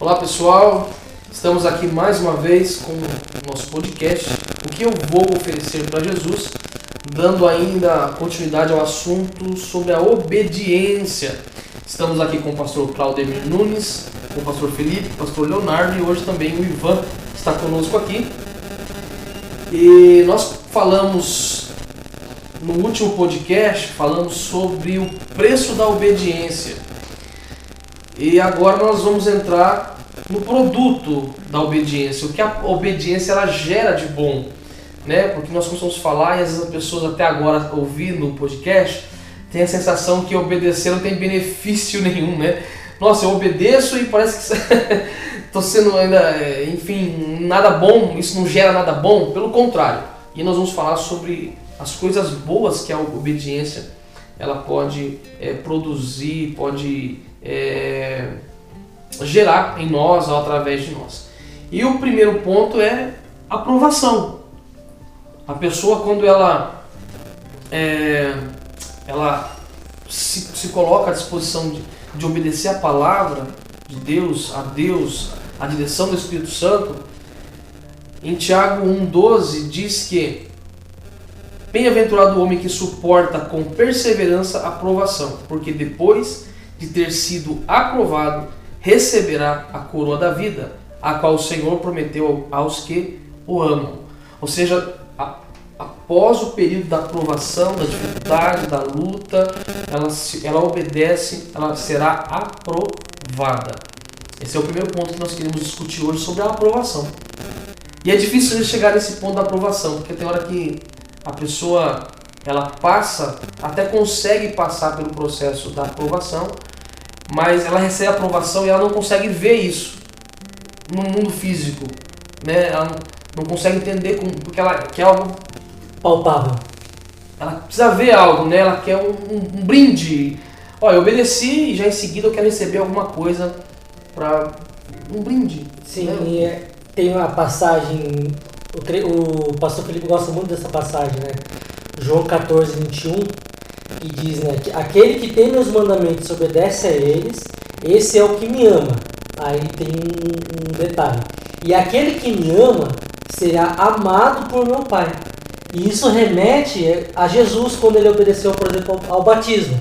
Olá pessoal, estamos aqui mais uma vez com o nosso podcast O que eu vou oferecer para Jesus, dando ainda continuidade ao assunto sobre a obediência. Estamos aqui com o pastor Claudemir Nunes, com o pastor Felipe, o pastor Leonardo e hoje também o Ivan está conosco aqui. E nós falamos no último podcast, falamos sobre o preço da obediência. E agora nós vamos entrar no produto da obediência, o que a obediência ela gera de bom, né? Porque nós começamos a falar e às vezes as pessoas até agora ouvindo o podcast têm a sensação que obedecer não tem benefício nenhum, né? Nossa, eu obedeço e parece que estou sendo ainda, enfim, nada bom, isso não gera nada bom, pelo contrário. E nós vamos falar sobre as coisas boas que a obediência ela pode é, produzir, pode é, gerar em nós ou através de nós. E o primeiro ponto é aprovação. A pessoa quando ela é, ela se, se coloca à disposição de, de obedecer a palavra de Deus, a Deus, a direção do Espírito Santo, em Tiago 1,12 diz que Bem-aventurado o homem que suporta com perseverança a provação, porque depois de ter sido aprovado, receberá a coroa da vida, a qual o Senhor prometeu aos que o amam. Ou seja, após o período da aprovação, da dificuldade, da luta, ela, ela obedece, ela será aprovada. Esse é o primeiro ponto que nós queremos discutir hoje sobre a aprovação. E é difícil chegar nesse ponto da aprovação, porque tem hora que a pessoa ela passa, até consegue passar pelo processo da aprovação, mas ela recebe a aprovação e ela não consegue ver isso no mundo físico, né? Ela não consegue entender como, porque ela quer algo palpável. Ela precisa ver algo, né? Ela quer um, um, um brinde. Olha, eu obedeci e já em seguida eu quero receber alguma coisa para um brinde. Sim, né? e é, tem uma passagem o, o pastor Felipe gosta muito dessa passagem, né? João 14, 21, que diz, né? Que aquele que tem meus mandamentos obedece a eles, esse é o que me ama. Aí tem um, um detalhe. E aquele que me ama será amado por meu Pai. E isso remete a Jesus quando ele obedeceu, por exemplo, ao batismo.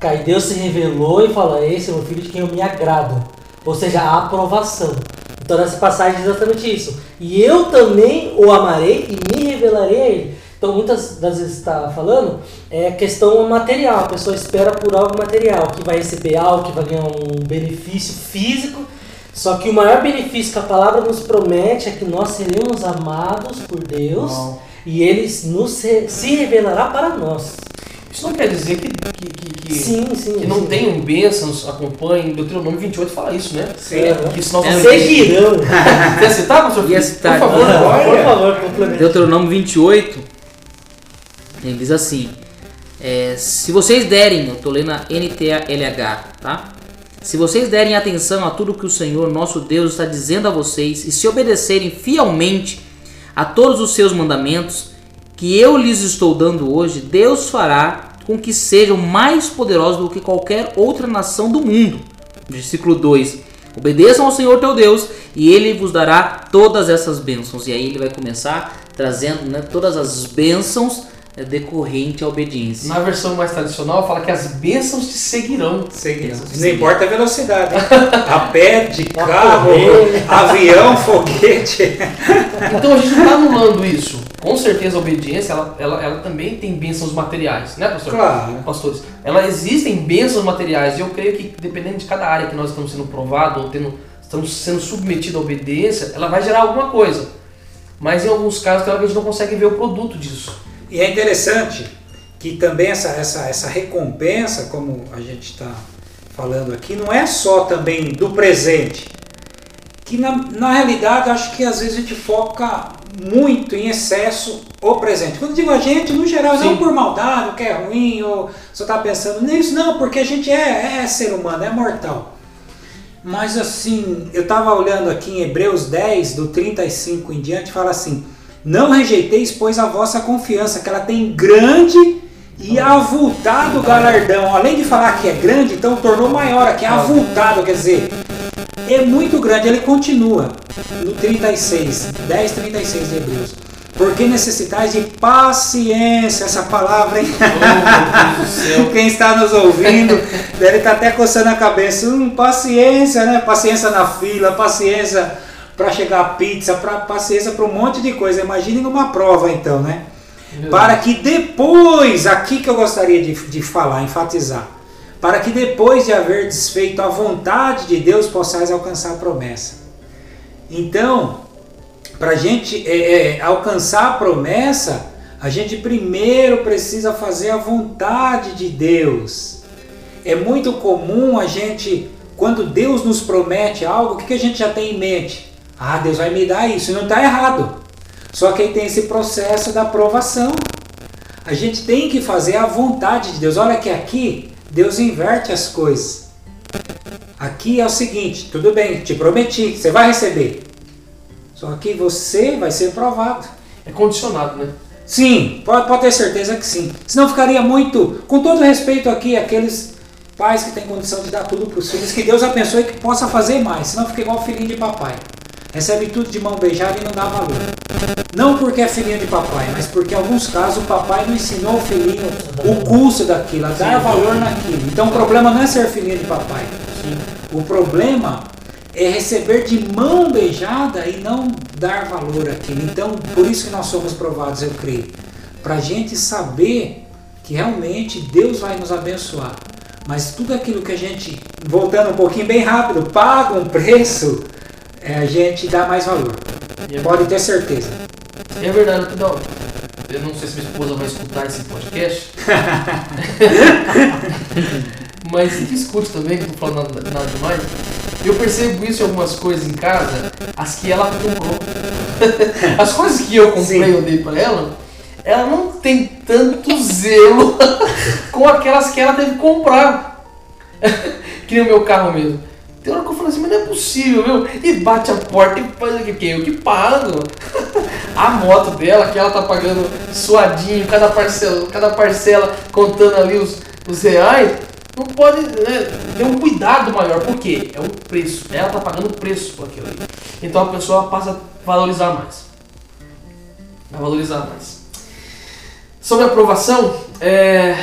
Aí Deus se revelou e falou: Esse é o filho de quem eu me agrado. Ou seja, a aprovação. Então nessa passagem diz exatamente isso. E eu também o amarei e me revelarei a ele. Então muitas das vezes está falando é questão material. A pessoa espera por algo material, que vai receber algo, que vai ganhar um benefício físico. Só que o maior benefício que a palavra nos promete é que nós seremos amados por Deus e Ele nos, se revelará para nós. Isso não quer dizer que, que, que, que, sim, sim, que não sim. tenham bênçãos, acompanhem. Deuteronômio 28 fala isso, né? Sim. Que se nós É, seguirão. Quer citar? Ia citar. Por favor, por favor. Deuteronômio 28, ele diz assim: é, Se vocês derem, eu estou lendo a NTLH, tá? Se vocês derem atenção a tudo que o Senhor nosso Deus está dizendo a vocês e se obedecerem fielmente a todos os seus mandamentos que eu lhes estou dando hoje, Deus fará com que sejam mais poderosos do que qualquer outra nação do mundo. Versículo 2: Obedeçam ao Senhor teu Deus e ele vos dará todas essas bênçãos. E aí ele vai começar trazendo né, todas as bênçãos é, decorrente à obediência. Na versão mais tradicional fala que as bênçãos te seguirão. Seguindo. Sim. Não importa a velocidade. A pé, de carro, avião, foguete. Então a gente não está anulando isso. Com certeza a obediência ela, ela, ela também tem bênçãos materiais, né, pastor? Claro. Pastores, ela existem bênçãos materiais e eu creio que dependendo de cada área que nós estamos sendo provados ou tendo, estamos sendo submetidos à obediência, ela vai gerar alguma coisa. Mas em alguns casos, claro que a gente não consegue ver o produto disso. E é interessante que também essa, essa, essa recompensa, como a gente está falando aqui, não é só também do presente. Que na, na realidade acho que às vezes a gente foca muito em excesso o presente. Quando eu digo a gente, no geral, Sim. não por maldade, o que é ruim, ou só está pensando nisso, não, porque a gente é, é ser humano, é mortal. Mas assim, eu estava olhando aqui em Hebreus 10, do 35 em diante, fala assim: Não rejeiteis, pois, a vossa confiança, que ela tem grande e avultado galardão. Além de falar que é grande, então tornou maior aqui, avultado, quer dizer, é muito grande. Ele continua no 36, 10, 36 de Hebreus. Porque necessitais de paciência, essa palavra, hein? Oh, Quem está nos ouvindo deve estar até coçando a cabeça. Hum, paciência, né? Paciência na fila, paciência para chegar a pizza, pra, paciência para um monte de coisa. Imagine numa prova, então, né? Para que depois, aqui que eu gostaria de, de falar, enfatizar, para que depois de haver desfeito a vontade de Deus, possais alcançar a promessa. Então, para a gente é, é, alcançar a promessa, a gente primeiro precisa fazer a vontade de Deus. É muito comum a gente, quando Deus nos promete algo, o que, que a gente já tem em mente? Ah, Deus vai me dar isso, e não está errado. Só que aí tem esse processo da aprovação. A gente tem que fazer a vontade de Deus. Olha que aqui Deus inverte as coisas. Aqui é o seguinte, tudo bem, te prometi, você vai receber. Só que você vai ser provado. É condicionado, né? Sim, pode, pode ter certeza que sim. Senão ficaria muito, com todo respeito aqui, aqueles pais que têm condição de dar tudo para os filhos, que Deus abençoe que possa fazer mais. Senão fica igual o filhinho de papai. Recebe tudo de mão beijada e não dá valor. Não porque é filhinho de papai, mas porque em alguns casos o papai não ensinou o filhinho o curso daquilo, a dar valor naquilo. Então o problema não é ser filhinho de papai. O problema é receber de mão beijada e não dar valor àquilo. Então, por isso que nós somos provados, eu creio. Para a gente saber que realmente Deus vai nos abençoar. Mas tudo aquilo que a gente, voltando um pouquinho bem rápido, paga um preço, é, a gente dá mais valor. É, Pode ter certeza. é verdade, eu, não, eu não sei se minha esposa vai escutar esse podcast. Mas que escute também, que eu não falo nada, nada demais. Eu percebo isso em algumas coisas em casa, as que ela comprou. As coisas que eu comprei Sim. eu dei pra ela, ela não tem tanto zelo com aquelas que ela teve que comprar. que nem o meu carro mesmo. Tem hora que eu falo assim, mas não é possível, viu? E bate a porta e faz o que? Porque eu que pago. A moto dela, que ela tá pagando suadinho, cada parcela, cada parcela contando ali os, os reais, não pode né, ter um cuidado maior. Por quê? É o preço. Ela tá pagando o preço por aquilo ali. Então a pessoa passa a valorizar mais. A valorizar mais. Sobre aprovação, é...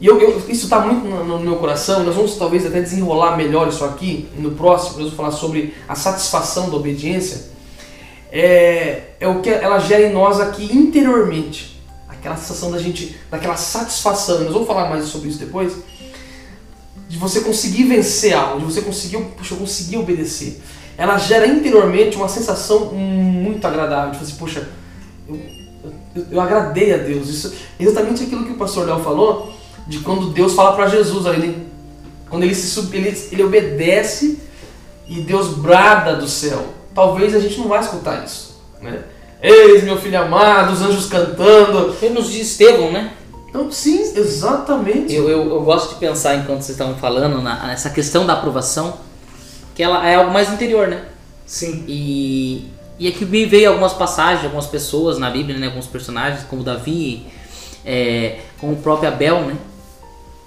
e eu, eu- isso está muito no, no meu coração. Nós vamos talvez até desenrolar melhor isso aqui no próximo. Nós vamos falar sobre a satisfação da obediência. É, é o que ela gera em nós aqui interiormente. Aquela sensação da gente, daquela satisfação. Nós vamos falar mais sobre isso depois. De você conseguir vencer algo, de você conseguir, puxa, eu consegui obedecer. Ela gera interiormente uma sensação muito agradável. De você, poxa, eu, eu, eu agradei a Deus. Isso exatamente aquilo que o pastor Léo falou, de quando Deus fala para Jesus ali, né? quando ele, se, sub- ele, ele obedece e Deus brada do céu. Talvez a gente não vai escutar isso, né? Eis meu filho amado, os anjos cantando. Ele nos diz Estevão, né? Então, sim, exatamente. Eu, eu, eu gosto de pensar, enquanto vocês estavam falando, na, nessa questão da aprovação, que ela é algo mais interior, né? Sim. E, e aqui me veio algumas passagens, algumas pessoas na Bíblia, né? Alguns personagens, como Davi, é, como o próprio Abel, né?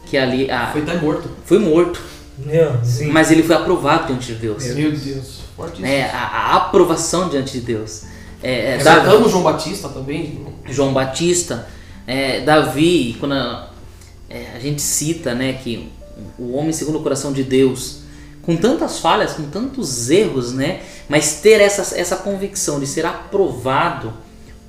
Que ali a, Foi até morto. foi morto, Meu, Sim. mas ele foi aprovado diante de Deus. Meu Deus. Fortíssimo. Né? A, a aprovação diante de Deus. É, é, Exaltamos Davi- João Batista também. João Batista, é, Davi, quando a, é, a gente cita né, que o homem segundo o coração de Deus, com tantas falhas, com tantos erros, né, mas ter essa, essa convicção de ser aprovado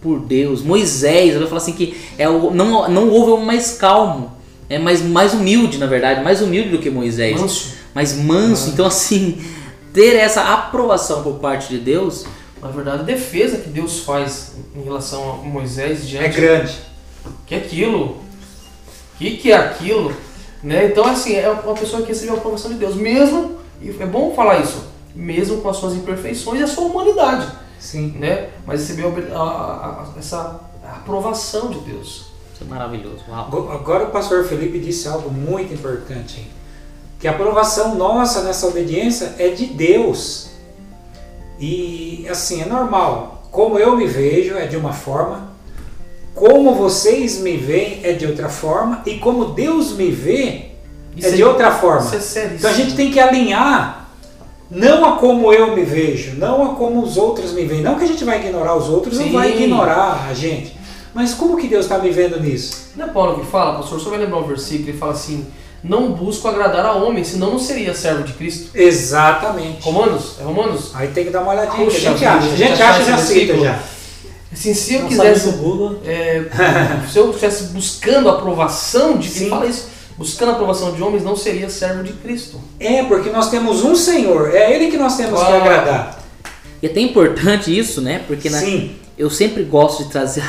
por Deus. Moisés, eu falo assim que é o, não, não houve um mais calmo, é mais, mais humilde, na verdade, mais humilde do que Moisés Manso. mas manso. Então, assim, ter essa aprovação por parte de Deus Na verdade, a defesa que Deus faz em relação a Moisés É grande. que é aquilo, que que é aquilo, né? Então assim é uma pessoa que recebeu a aprovação de Deus, mesmo e é bom falar isso, mesmo com as suas imperfeições e a sua humanidade, Sim. né? Mas recebeu a- a- a- essa aprovação de Deus. Isso é maravilhoso. Uau. Ago- Agora o pastor Felipe disse algo muito importante, hein? que a aprovação nossa nessa obediência é de Deus. E assim, é normal. Como eu me vejo é de uma forma, como vocês me veem é de outra forma, e como Deus me vê Isso é de outra forma. É. Então a gente tem que alinhar não a como eu me vejo, não a como os outros me veem. Não que a gente vai ignorar os outros, não Sim. vai ignorar a gente. Mas como que Deus está me vendo nisso? Não é Paulo que fala, pastor, só vai lembrar um versículo, ele fala assim, não busco agradar a homem, senão não seria servo de Cristo. Exatamente. Romanos? É Romanos? Aí tem que dar uma olhadinha, que a gente acha. A a gente gente acha acha e já versículo. já. Assim, se eu Não quisesse. É, se eu estivesse buscando a aprovação de quem fala isso, buscando a aprovação de homens, não seria servo de Cristo. É, porque nós temos um Senhor, é Ele que nós temos que Ah. agradar. E é até importante isso, né? Porque na- Sim, eu sempre gosto de trazer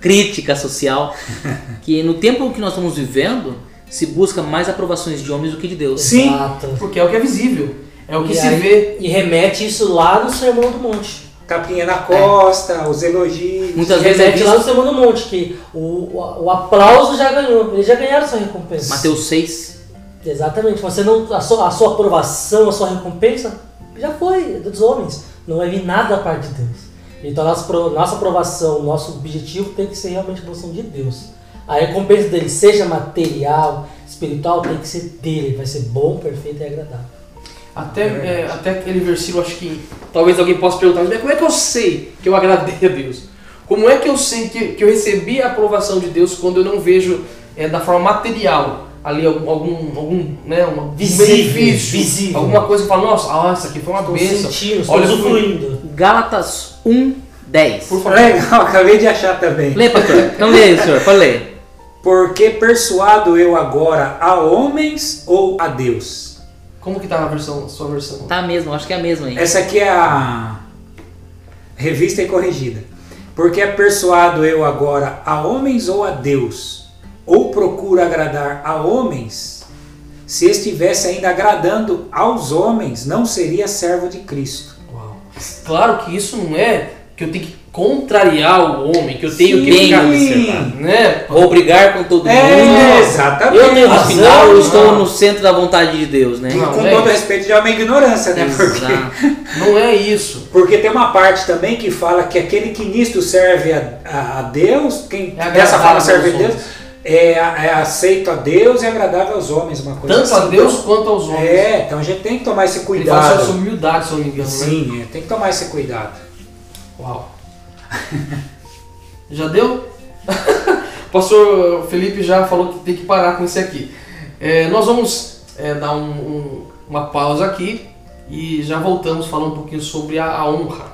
crítica social, que no tempo que nós estamos vivendo, se busca mais aprovações de homens do que de Deus. Sim. Exato. Porque é o que é visível, é o que E se aí- vê. E remete isso lá no Sermão do Monte. tapinha na costa, os elogios. Muitas vezes é remete lá no visto. Sermão do Monte, que o, o, o aplauso já ganhou. Eles já ganharam sua recompensa. Mateus 6. Exatamente. Você não, a, sua, a sua aprovação, a sua recompensa, já foi é dos homens. Não vai vir nada da parte de Deus. Então, nossa, nossa aprovação, nosso objetivo tem que ser realmente a aprovação de Deus. A recompensa dele, seja material, espiritual, tem que ser dele. Vai ser bom, perfeito e agradável. Até, é, até aquele versículo, acho que talvez alguém possa perguntar, mas como é que eu sei que eu agradei a Deus? Como é que eu sei que, que eu recebi a aprovação de Deus quando eu não vejo é, da forma material ali algum, algum, algum né, uma, um Visível, benefício, visível. alguma coisa que fala, nossa, ah, isso aqui foi uma Estou bênção. sentindo, estou Olha, usufruindo. Gálatas 1, 10. Por favor. Legal, acabei de achar também. Lê, pastor. Então lê, senhor. Pode ler. Porque persuado eu agora a homens ou a Deus? Como que tá a versão, a sua versão? Tá mesmo, acho que é a mesma aí. Essa aqui é a revista e corrigida. Porque é persuado eu agora a homens ou a Deus? Ou procuro agradar a homens? Se estivesse ainda agradando aos homens, não seria servo de Cristo. Claro que isso não é que eu tenho que contrariar o homem, que eu tenho Sim. que Bem observado. né? Vou brigar com todo É, mundo. exatamente. Eu tenho razão. Afinal, eu estou no centro da vontade de Deus, né? E Não, com é todo isso. respeito, já é uma ignorância, né? Porque, Exato. Não é isso. porque tem uma parte também que fala que aquele que nisto serve a, a- Deus, quem É dessa forma agradável serve a Deus, homens. É, é aceito a Deus e agradável aos homens, uma coisa Tanto assim. a Deus quanto aos homens. É, então a gente tem que tomar esse Ele fala cuidado. sobre humildade, se eu não me engano, né? Sim, é, tem que tomar esse cuidado. Uau. Já deu? o pastor Felipe já falou que tem que parar com isso aqui. É, nós vamos é, dar um- um- uma pausa aqui e já voltamos falando um pouquinho sobre a, a honra.